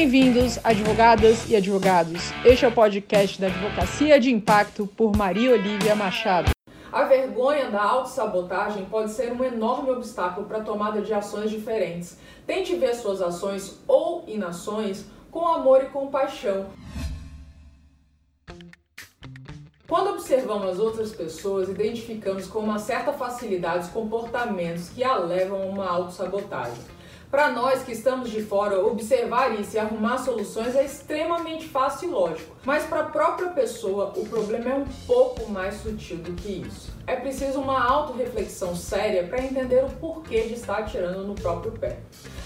Bem-vindos, advogadas e advogados. Este é o podcast da Advocacia de Impacto por Maria Olivia Machado. A vergonha da autossabotagem pode ser um enorme obstáculo para a tomada de ações diferentes. Tente ver suas ações ou inações com amor e compaixão. Quando observamos as outras pessoas, identificamos com uma certa facilidade os comportamentos que a levam a uma autossabotagem. Para nós que estamos de fora, observar isso e arrumar soluções é extremamente fácil e lógico. Mas para a própria pessoa, o problema é um pouco mais sutil do que isso. É preciso uma autorreflexão séria para entender o porquê de estar atirando no próprio pé.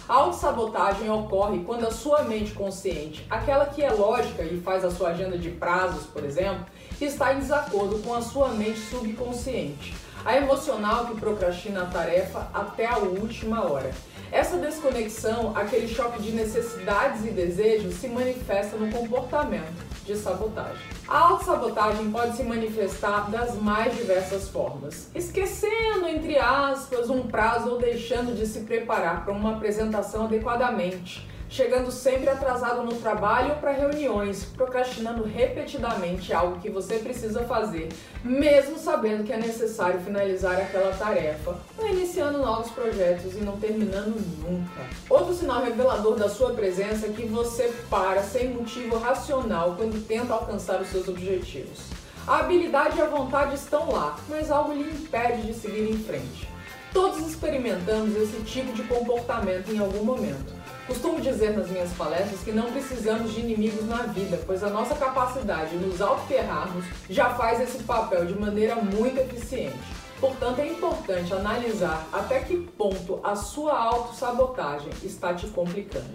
A autossabotagem ocorre quando a sua mente consciente, aquela que é lógica e faz a sua agenda de prazos, por exemplo, está em desacordo com a sua mente subconsciente. A emocional que procrastina a tarefa até a última hora. Essa desconexão, aquele choque de necessidades e desejos, se manifesta no comportamento de sabotagem. A autossabotagem pode se manifestar das mais diversas formas, esquecendo, entre aspas, um prazo ou deixando de se preparar para uma apresentação adequadamente chegando sempre atrasado no trabalho ou para reuniões, procrastinando repetidamente algo que você precisa fazer, mesmo sabendo que é necessário finalizar aquela tarefa, ou iniciando novos projetos e não terminando nunca. Outro sinal revelador da sua presença é que você para sem motivo racional quando tenta alcançar os seus objetivos. A habilidade e a vontade estão lá, mas algo lhe impede de seguir em frente. Todos experimentamos esse tipo de comportamento em algum momento. Costumo dizer nas minhas palestras que não precisamos de inimigos na vida, pois a nossa capacidade de nos autoferrarmos já faz esse papel de maneira muito eficiente. Portanto, é importante analisar até que ponto a sua autossabotagem está te complicando.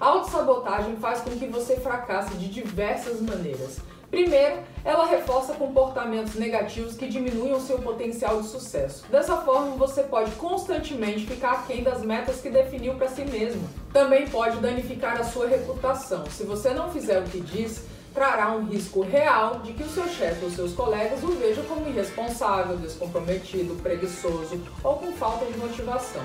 A autossabotagem faz com que você fracasse de diversas maneiras, Primeiro, ela reforça comportamentos negativos que diminuem o seu potencial de sucesso. Dessa forma, você pode constantemente ficar aquém das metas que definiu para si mesmo. Também pode danificar a sua reputação. Se você não fizer o que diz, trará um risco real de que o seu chefe ou seus colegas o vejam como irresponsável, descomprometido, preguiçoso ou com falta de motivação.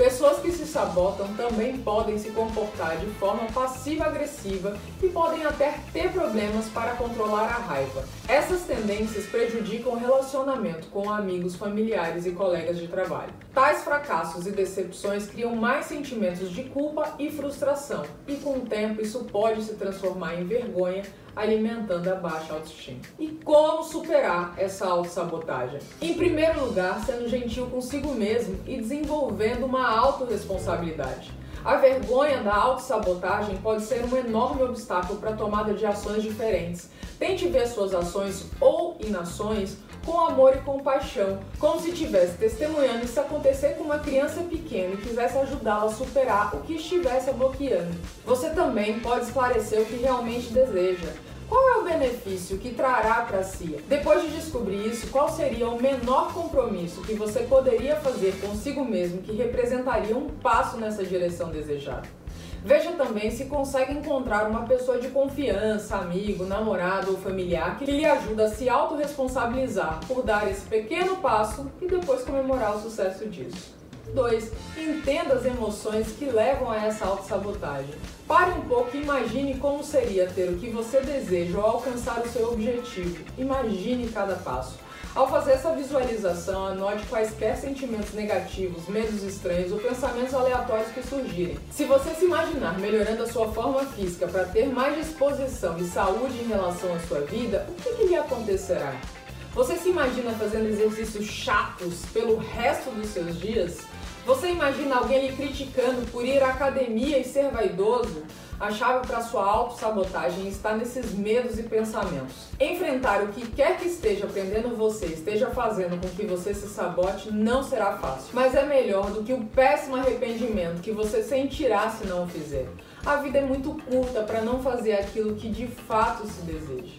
Pessoas que se sabotam também podem se comportar de forma passiva-agressiva e podem até ter problemas para controlar a raiva. Essas tendências prejudicam o relacionamento com amigos, familiares e colegas de trabalho. Tais fracassos e decepções criam mais sentimentos de culpa e frustração, e com o tempo isso pode se transformar em vergonha, alimentando a baixa autoestima. E como superar essa autossabotagem? Em primeiro lugar, sendo gentil consigo mesmo e desenvolvendo uma autorresponsabilidade. A vergonha da autossabotagem pode ser um enorme obstáculo para a tomada de ações diferentes. Tente ver suas ações ou inações com amor e compaixão, como se estivesse testemunhando isso acontecer com uma criança pequena e quisesse ajudá-la a superar o que estivesse bloqueando. Você também pode esclarecer o que realmente deseja. Qual é o benefício que trará para si? Depois de descobrir isso, qual seria o menor compromisso que você poderia fazer consigo mesmo que representaria um passo nessa direção desejada? Veja também se consegue encontrar uma pessoa de confiança, amigo, namorado ou familiar que lhe ajuda a se autorresponsabilizar por dar esse pequeno passo e depois comemorar o sucesso disso. 2. Entenda as emoções que levam a essa autossabotagem. Pare um pouco e imagine como seria ter o que você deseja ou alcançar o seu objetivo. Imagine cada passo. Ao fazer essa visualização, anote quaisquer sentimentos negativos, medos estranhos ou pensamentos aleatórios que surgirem. Se você se imaginar melhorando a sua forma física para ter mais disposição e saúde em relação à sua vida, o que, que lhe acontecerá? Você se imagina fazendo exercícios chatos pelo resto dos seus dias? Você imagina alguém lhe criticando por ir à academia e ser vaidoso? A chave para sua autossabotagem está nesses medos e pensamentos. Enfrentar o que quer que esteja aprendendo você, esteja fazendo com que você se sabote, não será fácil. Mas é melhor do que o péssimo arrependimento que você sentirá se não o fizer. A vida é muito curta para não fazer aquilo que de fato se deseja.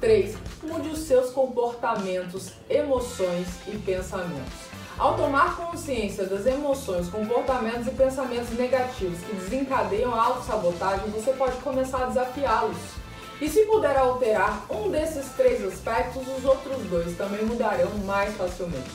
3. Mude os seus comportamentos, emoções e pensamentos. Ao tomar consciência das emoções, comportamentos e pensamentos negativos que desencadeiam a autossabotagem, você pode começar a desafiá-los. E se puder alterar um desses três aspectos, os outros dois também mudarão mais facilmente.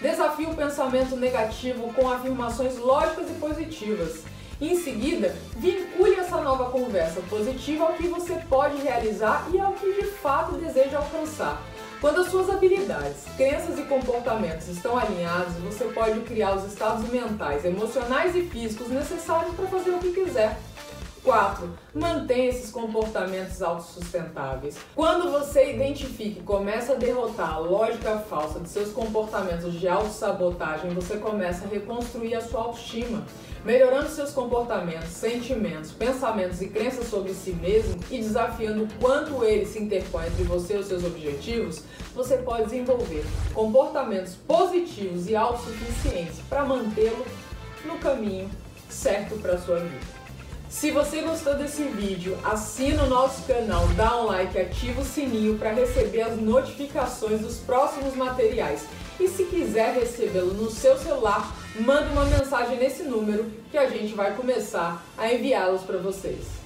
Desafie o pensamento negativo com afirmações lógicas e positivas. Em seguida, vincule essa nova conversa positiva ao que você pode realizar e ao que de fato deseja alcançar. Quando as suas habilidades, crenças e comportamentos estão alinhados, você pode criar os estados mentais, emocionais e físicos necessários para fazer o que quiser. 4. Mantenha esses comportamentos autossustentáveis. Quando você identifica e começa a derrotar a lógica falsa de seus comportamentos de autossabotagem, você começa a reconstruir a sua autoestima, melhorando seus comportamentos, sentimentos, pensamentos e crenças sobre si mesmo e desafiando quanto ele se interpõe entre você e os seus objetivos, você pode desenvolver comportamentos positivos e autossuficientes para mantê-lo no caminho certo para a sua vida. Se você gostou desse vídeo, assina o nosso canal, dá um like, ativa o sininho para receber as notificações dos próximos materiais. E se quiser recebê-lo no seu celular, manda uma mensagem nesse número que a gente vai começar a enviá-los para vocês.